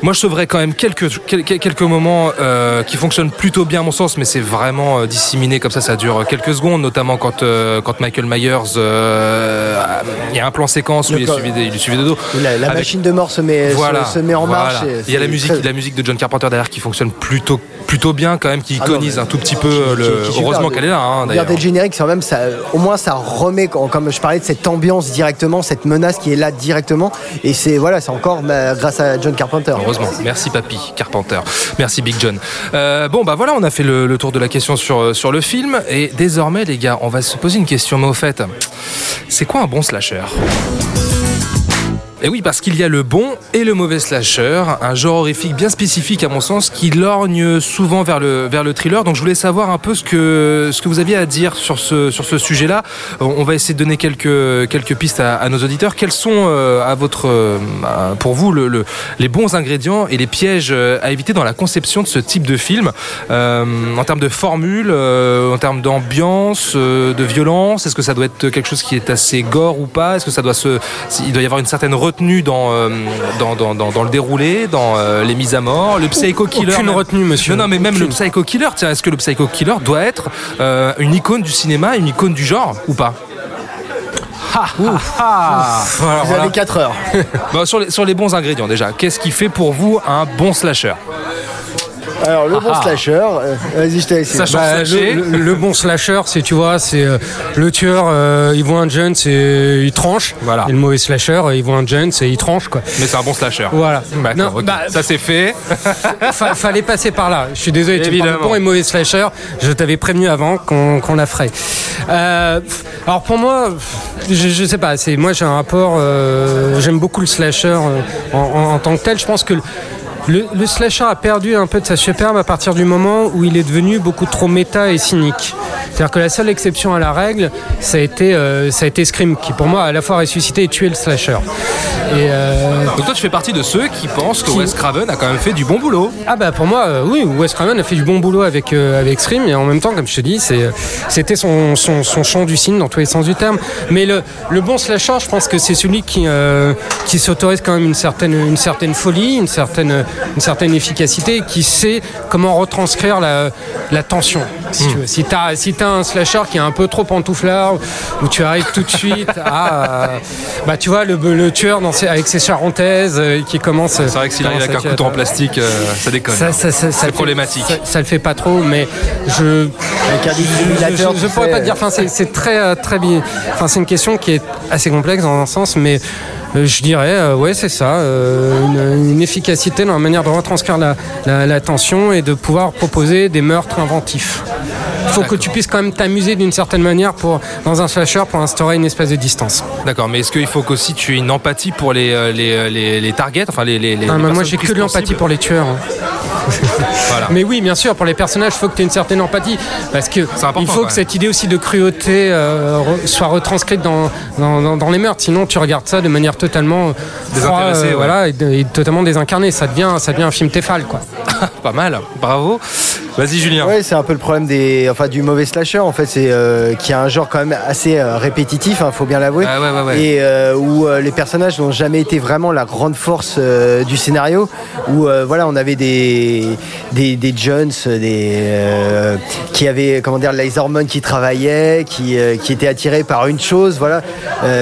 Moi, je sauverais quand même quelques, quel- quelques moments euh, qui fonctionnent plutôt bien à mon sens, mais c'est vraiment euh, disséminé comme ça, ça dure quelques secondes, notamment quand, euh, quand Michael Myers, il y a un plan séquence où il, est suivi des- il lui suivait de dos. la, la Avec- machine de mort se met, se- voilà, se, met en voilà. marche Il y a la musique, très- la musique de John Carpenter derrière qui fonctionne plutôt, plutôt bien quand même, qui Ah non, iconise mais- un tout petit peu euh, qui- le. qui. Heureusement qu'elle est là, hein. Regardez le générique, quand même ça. Au moins, ça remet, comme je parlais de cette ambiance directement, cette menace qui est là directement. Et c'est voilà, c'est encore bah, grâce à John Carpenter. Heureusement. Merci Papy Carpenter. Merci Big John. Euh, bon bah voilà, on a fait le, le tour de la question sur, euh, sur le film et désormais les gars, on va se poser une question. Mais au fait, c'est quoi un bon slasher? Et oui, parce qu'il y a le bon et le mauvais slasher, un genre horrifique bien spécifique à mon sens qui lorgne souvent vers le, vers le thriller. Donc je voulais savoir un peu ce que, ce que vous aviez à dire sur ce, sur ce sujet-là. On va essayer de donner quelques, quelques pistes à, nos auditeurs. Quels sont euh, à votre, euh, pour vous le, le- les bons ingrédients et les pièges euh, à éviter dans la conception de ce type de film En termes de formule, en termes d'ambiance, de violence, est-ce que ça doit être quelque chose qui est assez gore ou pas? Est-ce que ça doit se, il doit y avoir une certaine retenue dans, euh, dans, dans, dans, dans le déroulé, dans euh, les mises à mort, le psycho killer Aucune même- retenue, monsieur. Non, non, mais même le psycho killer, tiens, est-ce que le psycho killer doit être euh, une icône du cinéma, une icône du genre ou pas? Alors, Vous voilà. avez 4 heures. Bon, sur, les, sur les bons ingrédients déjà, qu'est-ce qui fait pour vous un bon slasher? Alors, le bon Ah. slasher, euh, vas-y, je t'ai laissé. Sachant Bah, le, le- le bon slasher, c'est tu vois, c'est euh, le tueur, euh, il voit un jeune, c'est il tranche. Voilà. Et le mauvais slasher, euh, il voit un jeune, c'est il tranche quoi. Mais c'est un bon slasher. Voilà. Non, bah, ça c'est fait. Fa- fallait passer par là. Je suis désolé, tu me parles de Évidemment. bon et mauvais slasher. Je t'avais prévenu avant qu'on qu'on la ferait. Euh, alors pour moi, je, je sais pas. C'est moi j'ai un rapport. euh, J'aime beaucoup le slasher euh, en, en- en tant que tel. Je pense que le, slasher a perdu un peu de sa superbe à partir du moment où il est devenu beaucoup trop méta et cynique. C'est-à-dire que la seule exception à la règle, ça a été, euh, ça a été Scream, qui pour moi a à la fois ressuscité et tué le slasher. Et euh, Donc toi tu fais partie de ceux qui pensent que Qui- Wes Craven a quand même fait du bon boulot. ah bah pour moi, euh, oui, Wes Craven a fait du bon boulot avec, euh, avec Scream et en même temps, comme je te dis, c'était son, son, son champ du signe dans tous les sens du terme. Mais le, le bon slasher, je pense que c'est celui qui, qui s'autorise quand même une certaine, une certaine folie, une certaine, une certaine efficacité, qui sait comment retranscrire la, la tension. Si tu veux. Si t'as, si un slasher qui est un peu trop pantouflard, où tu arrives tout de suite à, euh, bah tu vois, le, le tueur dans ses- avec ses charentaises euh, qui commence. C'est vrai que s'il arrive avec un couteau en plastique, euh, ça déconne. Ça, ça, ça, ça c'est le fait- problématique. Ça, ça le fait pas trop, mais je. Avec un Je, pourrais pas te dire. Enfin, c'est c'est très, euh, très bien. Enfin, c'est une question qui est assez complexe dans un sens, mais euh, je dirais, euh, ouais, c'est ça, euh, une, une efficacité dans la manière de retranscrire la, la, la tension et de pouvoir proposer des meurtres inventifs. Il faut que tu puisses quand même t'amuser d'une certaine manière pour, dans un slasher pour instaurer une espèce de distance. D'accord, mais est-ce qu'il faut qu'aussi tu aies une empathie pour les, euh, les, euh, les, les targets, enfin les, les, les Ah, moi, j'ai que de l'empathie pour les tueurs. hein. Voilà. Mais oui, bien sûr, pour les personnages, il faut que tu aies une certaine empathie. Parce que il faut que cette idée aussi de cruauté euh, re- soit retranscrite dans, dans, dans- dans les meurtres. Sinon, tu regardes ça de manière totalement Désintéressée, euh, ouais. voilà, et totalement désincarnée. Ça devient, ça devient un film Tefal, quoi. Pas mal, bravo. Vas-y Julien. Ouais, c'est un peu le problème des, enfin, du mauvais slasher en fait, c'est euh, qui a un genre quand même assez euh, répétitif, il faut bien l'avouer, Ah ouais, ouais, ouais. et euh, où les personnages n'ont jamais été vraiment la grande force du scénario, où voilà, on avait des des, des Jones, des qui avaient comment dire les hormones qui travaillaient, qui qui étaient attirés par une chose, voilà,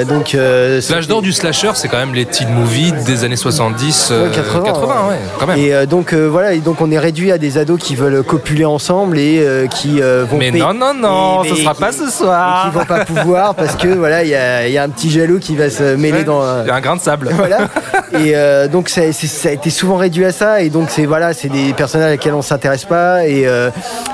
donc L'âge d'or du slasher, c'est quand même les teen movies des années 70, euh, Ouais, 80, 80 ouais, quand même. Et donc voilà, et donc on est réduit à des ados qui veulent copuler ensemble et euh, qui euh, vont Mais payer- non, non, non, et- ce mais sera qui- pas ce soir. et qui vont pas pouvoir parce que voilà, il y a, y a un petit jaloux qui va se mêler Ouais, dans. Il y a un grain de sable. voilà. Et euh, donc ça, a été souvent réduit à ça. Et donc c'est voilà, c'est des personnages à lesquels on s'intéresse pas et euh,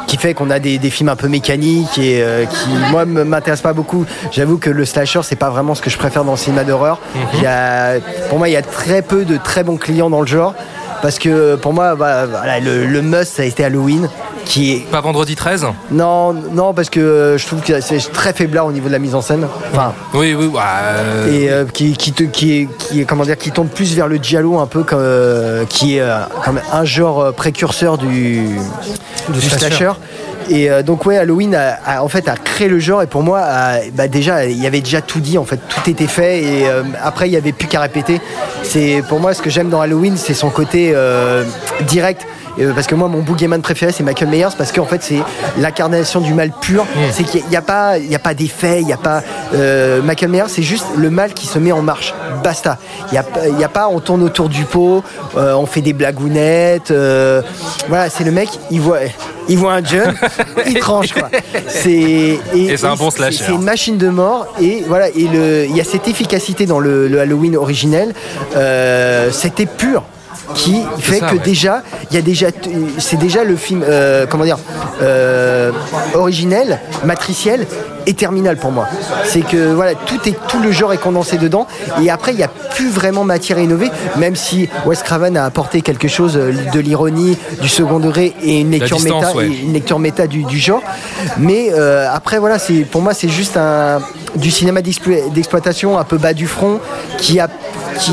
qui fait qu'on a des, des films un peu mécaniques et qui moi m'intéressent pas beaucoup. J'avoue que le slasher c'est pas vraiment ce que je préfère dans le cinéma d'horreur. Il y a, pour moi il y a très peu de très bons clients dans le genre. Parce que pour moi, bah, voilà, le, le must, ça a été Halloween, qui est Pas vendredi 13 non, non, parce que euh, je trouve que c'est très faiblard au niveau de la mise en scène. Enfin, Oui, oui, ouais, euh, et euh, qui, qui, te- qui, est, qui est comment dire, qui tombe plus vers le giallo un peu comme euh, qui est euh, comme un genre euh, précurseur du, du slasher. slasher. Et euh, donc ouais, Halloween a, a, en fait a créé le genre et pour moi, bah, déjà il y avait déjà tout dit en fait, tout était fait et euh, après il y avait plus qu'à répéter. C'est pour moi ce que j'aime dans Halloween, c'est son côté euh, direct. Euh, parce que moi, mon boogeyman préféré, c'est Michael Myers, parce qu'en fait, c'est l'incarnation du mal pur. C'est qu'il n'y a, pas, il y a pas d'effet, il n'y a pas. euh, Michael Myers, c'est juste le mal qui se met en marche. Basta. Il n'y a, y a pas, on tourne autour du pot, euh, on fait des blagounettes. voilà, c'est le mec, il voit, il voit un jeune, il tranche quoi. C'est Et c'est un bon slasher. C'est une machine de mort et voilà. Et le, il y a cette efficacité dans le, le Halloween originel. C'était pur. Qui fait ça, que ouais. déjà, il y a déjà, c'est déjà le film, euh, comment dire, euh, originel, matriciel et terminal pour moi. C'est que voilà, tout est tout le genre est condensé dedans et après il n'y a plus vraiment matière à innover, même si Wes Craven a apporté quelque chose euh, de l'ironie, du second degré et une lecture distance, méta, ouais. une lecture méta du, du genre. Mais euh, après voilà, c'est pour moi c'est juste un du cinéma d'explo- d'exploitation un peu bas du front qui a qui,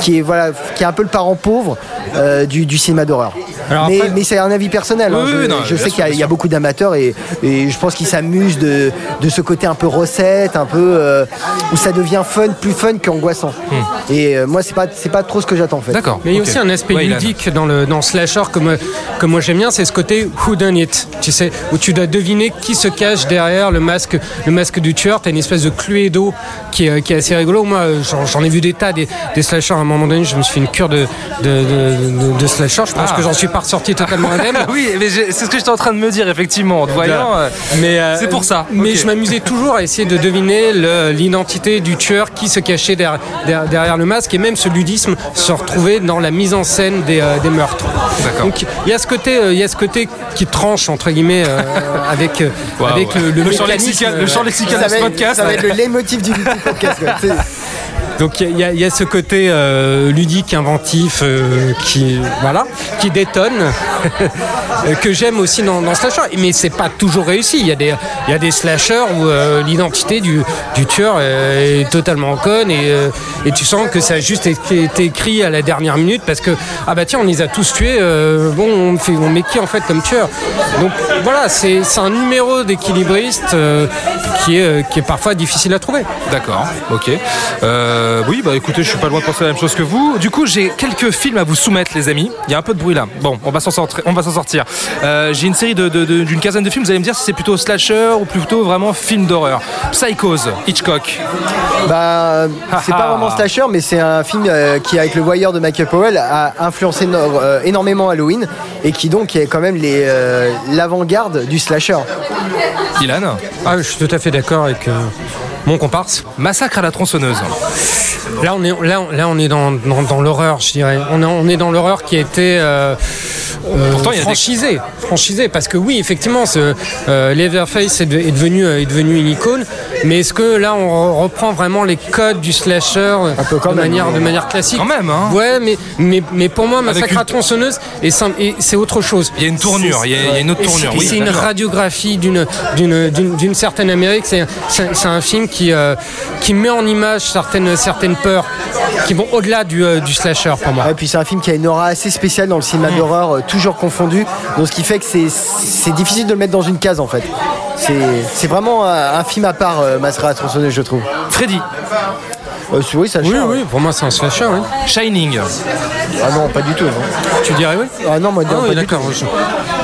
qui est voilà qui est un peu le parent pauvre euh, du, du cinéma d'horreur. Alors Mais, après- mais c'est un avis personnel. Oui, hein. oui, je non, sais qu'il y a- y, beaucoup d'amateurs et, et je pense qu'ils s'amusent de, de ce côté un peu recette, un peu euh, où ça devient fun, plus fun qu'angoissant. Et euh, moi c'est pas c'est pas trop ce que j'attends en fait. Hmm. D'accord. Mais il y a aussi un aspect Ouais, ludique dans le dans Slasher que moi, que moi j'aime bien, c'est ce côté who done it. Tu sais, où tu dois deviner qui se cache derrière le masque, le masque du tueur. T'as une espèce de cluedo qui est, qui est assez rigolo. Moi, j'en j'en ai vu des tas des, des slashers. À un moment donné, je me suis fait une cure de de, de, de- de slasher. Je pense Ah. que j'en suis pas ressorti totalement indemne. oui, mais c'est ce que j'étais en train de me dire, effectivement, en te voyant. euh, Mais euh, c'est pour ça. Mais je m'amusais toujours à essayer de deviner l'identité du tueur qui se cachait derrière, derrière- derrière le masque et même ce ludisme se retrouvait dans la mise en scène des, euh, des meurtres. D'accord. Donc il y a ce côté, euh, il y a ce côté qui tranche entre guillemets euh, avec Waouh, avec ouais. le, le Le champ lexical- le champ lexical Ça de ce podcast. ça va être le leitmotiv du, podcast. Donc il y, a- ce côté euh, ludique, inventif, euh, qui voilà, qui détonne, que j'aime aussi dans, dans Slasher. Mais c'est pas toujours réussi. Il y a des, y a des slashers où euh, l'identité du, tueur est totalement conne et, et tu sens que ça a juste été, écrit à la dernière minute parce que ah bah tiens on les a tous tués. bon on fait, on met qui en fait comme tueur? Donc voilà, c'est un numéro d'équilibriste qui est qui est parfois difficile à trouver. D'accord, ok. Oui, bah écoutez, je suis pas loin de penser la même chose que vous. Du coup, j'ai quelques films à vous soumettre, les amis. Il y a un peu de bruit là. Bon, on va s'en sortir. On va s'en sortir. Euh, j'ai une série de- de- de- d'une quinzaine de films. Vous allez me dire si c'est plutôt slasher ou plutôt vraiment film d'horreur. Psychose, Hitchcock. Bah, c'est Ah, pas ah. vraiment slasher, mais c'est un film euh, qui, avec le voyeur de Michael Powell, a influencé no- euh, énormément Halloween et qui donc est quand même les, euh, l'avant-garde du slasher. Ilan. Ah, je suis tout à fait d'accord avec euh, mon comparse. Massacre à la tronçonneuse. Là, on est, là, on- là, on est dans, dans, dans l'horreur, je dirais. On est, on est dans l'horreur qui a été euh, euh, Pourtant, des- franchisée. Parce que oui, effectivement, ce, euh, est, de- est devenu, euh, est devenu une icône. Mais est-ce que là, on re- reprend vraiment les codes du slasher euh, quand de, même, manière, mais- de manière classique? Quand même, hein. Ouais, mais, mais, mais pour moi, Massacre une- à tronçonneuse, et c'est autre chose. Il y a une tournure, il y a, il y a une autre tournure. Oui, c'est une radiographie d'une d'une d'une d'une certaine Amérique. C'est un film qui euh, qui met en image certaines certaines peurs qui vont au-delà du, euh, du slasher pour moi. Et puis c'est un film qui a une aura assez spéciale dans le cinéma d'horreur, euh, toujours confondu. Donc ce qui fait que c'est, c'est difficile de le mettre dans une case en fait. C'est, c'est vraiment un, un film à part, euh, Massacre à la tronçonneuse, je trouve. Freddy. Euh, oui, ça Oui, change. oui, pour moi c'est un slasher. Oui. Shining. Ah non, pas du tout. non. Tu dirais oui? Ah non, moi, Ah non, pas du tout. d'accord. je-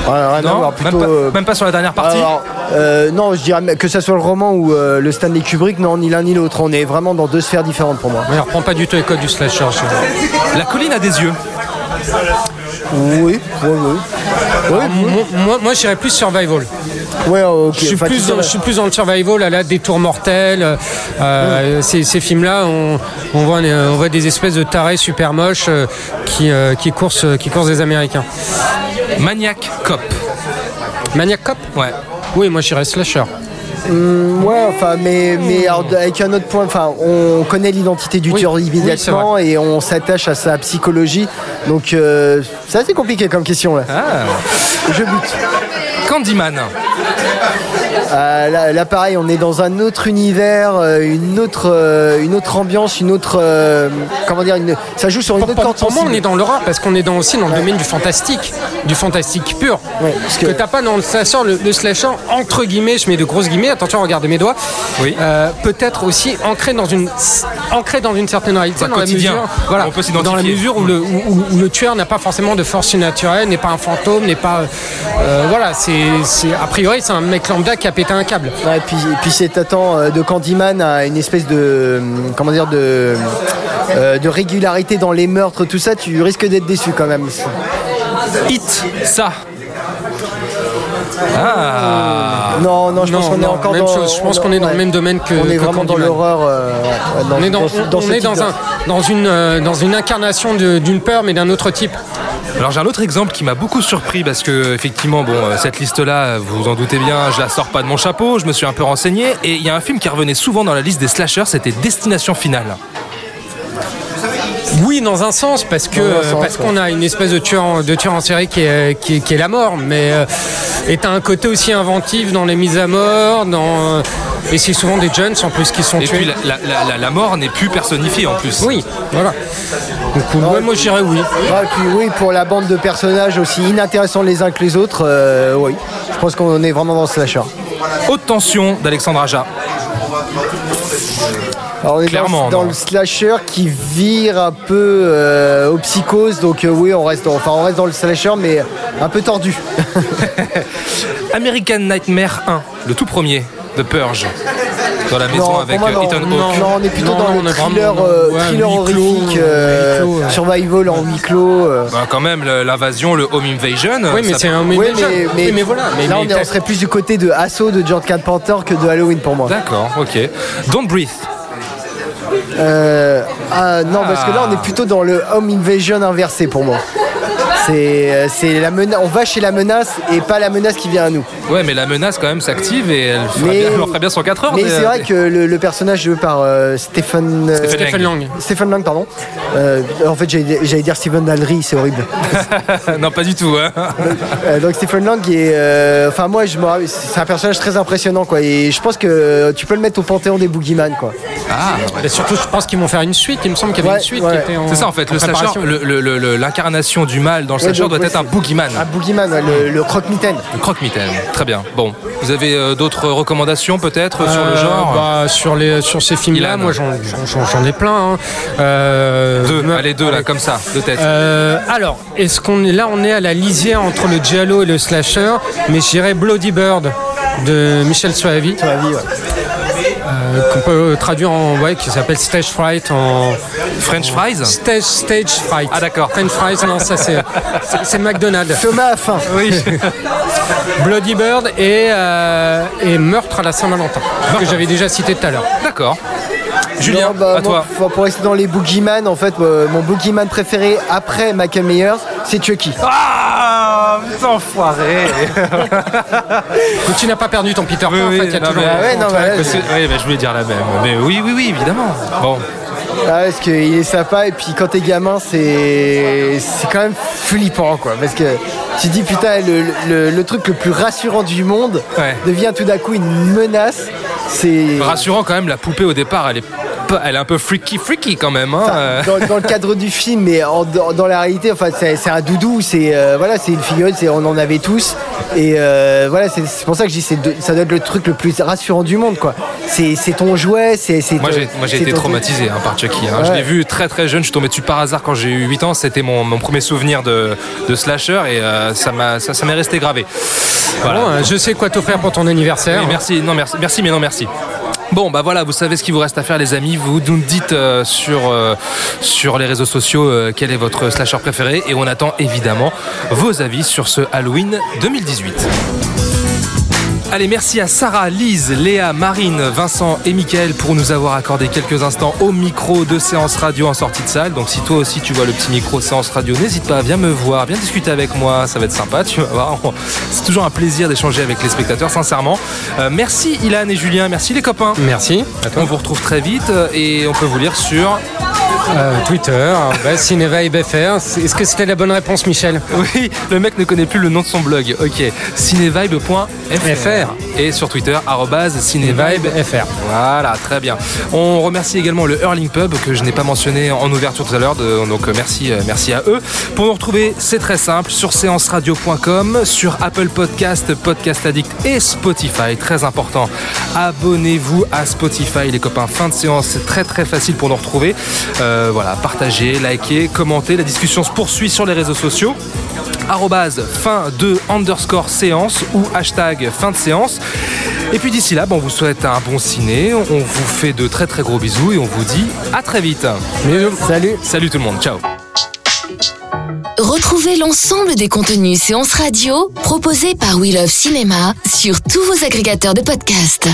Ah, Non, même, pas, euh, même pas sur la dernière partie. alors, euh, non, je dirais que ça soit le roman ou euh, le Stanley Kubrick, non, ni l'un ni l'autre. On est vraiment dans deux sphères différentes pour moi. Ouais, on reprend pas du tout les codes du slasher. La colline a des yeux. Oui, oui, oui. Oui, Moi, moi, moi, j'irais plus survival. ouais. Je suis, Enfin, plus dans, dirais- je suis plus dans le survival, à la détour mortel. euh, euh, ces, ces films-là, on, on, voit, on voit des espèces de tarés super moches euh, qui, euh, qui, coursent, qui coursent des Américains. Maniac Cop. Maniac Cop? Ouais. Oui, moi j'irais slasher. Hum, ouais, enfin, mais, mais alors, avec un autre point, enfin, on connaît l'identité du Oui, tueur oui, immédiatement et on s'attache à sa psychologie. Donc, euh, c'est assez compliqué comme question là. Ah. Je bute. Candyman. Euh, là, là, pareil, on est dans un autre univers, euh, une autre, euh, une autre ambiance, une autre, euh, comment dire, une- ça joue sur une Pour, autre pour- corde pour moi, on est dans l'horreur parce qu'on est dans, aussi dans le domaine du fantastique, du fantastique pur. Ouais, parce que que- t'as pas dans le slasher, le, le slasher entre guillemets, je mets de grosses guillemets, attention, regardez mes doigts. Oui. Euh, peut-être aussi ancré dans une, ancré dans une certaine réalité, Bah, dans quotidien. la mesure, voilà, On peut dans la mesure où le, où- où- où le tueur n'a pas forcément de force surnaturelle, n'est pas un fantôme, n'est pas, euh, voilà, c'est, c'est a priori c'est un mec lambda qui a pété un câble. Ouais, et puis, et puis c'est euh, de Candyman à une espèce de, hum, comment dire, de, euh, de régularité dans les meurtres, tout ça, tu risques d'être déçu quand même. Hit. Ça. Ah Non, non, je pense qu'on est encore même dans. chose. Je pense qu'on est dans le même domaine que. On est que vraiment dans l'horreur. euh, ouais, On est dans, on est un, dans, une, euh, dans une incarnation d'une peur, mais d'un autre type. Alors j'ai un autre exemple qui m'a beaucoup surpris parce que effectivement bon euh, cette liste là vous vous en doutez bien je la sors pas de mon chapeau je me suis un peu renseigné et il y a un film qui revenait souvent dans la liste des slashers c'était Destination Finale. Oui, dans un sens, parce que Dans un euh, sens, parce qu'on a une espèce de tueur en, de tueur en série qui est, qui, est- qui est la mort, mais euh, et t'as un côté aussi inventif dans les mises à mort, dans euh, et c'est souvent des jeunes en plus qui sont Et tués. puis la- la- la- la mort n'est plus personnifiée en plus. Oui, voilà. Donc ouais, moi je dirais oui. Et puis oui, pour la bande de personnages aussi inintéressants les uns que les autres, euh, oui. Je pense qu'on est vraiment dans le slasher. Haute tension d'Alexandre Aja. Alors on est Clairement, dans, le slasher qui vire un peu euh, aux psychoses, donc euh, oui, on reste, dans, enfin, on reste dans le slasher, mais un peu tordu. American Nightmare 1, le tout premier de Purge. Dans la maison Non, avec moi, euh, non. Ethan Hawke. non, on est plutôt Non, dans le est thriller, euh, ouais, thriller horrifique, euh, euh, ouais. survival en huis clos. euh. Bah, quand même l'invasion, le home invasion. Oui, mais c'est un Oui, mélange. mais, mais, mais voilà. Mais, là, mais on, est- on t'as- serait plus du côté de Assaut de John Carpenter que de Halloween pour moi. D'accord, ok. Don't breathe. Euh, ah, non, parce que là, on est plutôt dans le home invasion inversé pour moi. C'est, euh, c'est la menace. On va chez la menace et pas la menace qui vient à nous. Ouais, mais la menace quand même s'active et elle, fera Mais- bien, elle en ferait bien son 4 heures. Mais des- c'est vrai que le, le personnage joué par euh, Stephen, euh, Stephen Lang. Stephen Lang, pardon. Euh, en fait, j'allais j'allais dire Stephen Daldry, c'est horrible. non, pas du tout. Hein. Euh, donc Stephen Lang est, euh, enfin moi, je c'est un personnage très impressionnant quoi. Et je pense que tu peux le mettre au panthéon des boogeyman quoi. Ah, Et surtout, je pense qu'ils vont faire une suite. Il me semble qu'il y avait Ouais, une suite ouais. qui était en. C'est ça en fait, en le slasher, préparation. le- le- le- le- l'incarnation du mal dans le Ouais, slasher doit ouais, être un boogeyman. Un boogeyman, ouais, le, le croque-mitaine. Le croque-mitaine. Très bien. Bon, vous avez euh, d'autres recommandations peut-être sur le Euh, genre bah, sur, les, sur ces films-là, moi j'en- j'en j'en ai plein. hein. Euh, Deux, allez deux là, comme ça, de tête. Euh, alors, est-ce qu'on est là On est à la lisière entre le giallo et le slasher, mais je dirais Bloody Bird de Michel Soavi. Euh, qu'on peut traduire en ouais, qui s'appelle Stage Fright en French fries Stage Stage Fright. Ah d'accord. French Fries, non, ça c'est c'est- McDonald's. Thomas a faim. Oui. Bloody Bird et, euh, et Meurtre à la Saint-Valentin, que j'avais déjà cité tout à l'heure. D'accord. Julien, Non, bah, à moi, toi. pour rester dans les boogeyman, en fait, euh, mon boogeyman préféré après Michael Myers, c'est Chucky. Ah, enfoiré. Mais tu n'as pas perdu ton Peter Pan, Oui, en fait, il y a non, toujours mais- un ouais, non, bah, là, que- oui, bah, je voulais dire la même. Mais oui, oui, oui, évidemment. Bon. Ah, parce qu'il est sympa et puis quand t'es gamin c'est c'est quand même flippant quoi parce que tu dis putain le, le- le truc le plus rassurant du monde Ouais. devient tout d'un coup une menace c'est Rassurant quand même, la poupée au départ, elle est, elle est un peu freaky, freaky quand même. Hein. dans, dans le cadre du film mais en- dans, dans la réalité enfin c'est c'est un doudou c'est euh, voilà c'est une figurine c'est on en avait tous et euh, voilà c'est c'est pour ça que je dis c'est de- ça doit être le truc le plus rassurant du monde quoi c'est c'est ton jouet c'est c'est Moi ton- j'ai, moi, j'ai c'est été traumatisé hein, par Chucky. hein. Je l'ai vu très très jeune, je suis tombé dessus par hasard quand j'ai eu 8 ans. C'était mon, mon premier souvenir de, de slasher et euh, ça, m'a, ça, ça m'est resté gravé. Voilà. Bon, je sais quoi t'offrir pour ton anniversaire. Oui, merci, non, merci, merci, mais non, merci. Bon, bah voilà, vous savez ce qu'il vous reste à faire, les amis. Vous nous dites euh, sur, euh, sur les réseaux sociaux euh, quel est votre slasher préféré et on attend évidemment vos avis sur ce Halloween 2018. Allez, merci à Sarah, Lise, Léa, Marine, Vincent et Mickaël pour nous avoir accordé quelques instants au micro de séance radio en sortie de salle. Donc si toi aussi tu vois le petit micro séance radio, n'hésite pas, viens me voir, viens discuter avec moi, ça va être sympa, tu vas voir. C'est toujours un plaisir d'échanger avec les spectateurs, sincèrement. Euh, merci Ilan et Julien, merci les copains. Merci. On vous retrouve très vite euh, et on peut vous lire sur... Euh, Twitter, bah, Cinevibe FR. Est-ce que c'était la bonne réponse, Michel? Oui, le mec ne connaît plus le nom de son blog. Ok, cinevibe.fr et sur Twitter arrobase cinevibe FR. Voilà, très bien. On remercie également le Hurling Pub que je n'ai pas mentionné en ouverture tout à l'heure, donc euh, merci, euh, merci à eux. Pour nous retrouver, c'est très simple sur séanceradio.com, sur Apple Podcast, Podcast Addict et Spotify. Très important. Abonnez-vous à Spotify, les copains. Fin de séance, c'est très très facile pour nous retrouver. Euh, voilà, partagez, likez, commentez. La discussion se poursuit sur les réseaux sociaux arrobase fin de underscore séance ou hashtag fin de séance. Et puis d'ici là, bon, on vous souhaite un bon ciné, on vous fait de très très gros bisous et on vous dit à très vite. Salut Salut tout le monde, ciao Retrouvez l'ensemble des contenus séances radio proposés par We Love Cinéma sur tous vos agrégateurs de podcasts.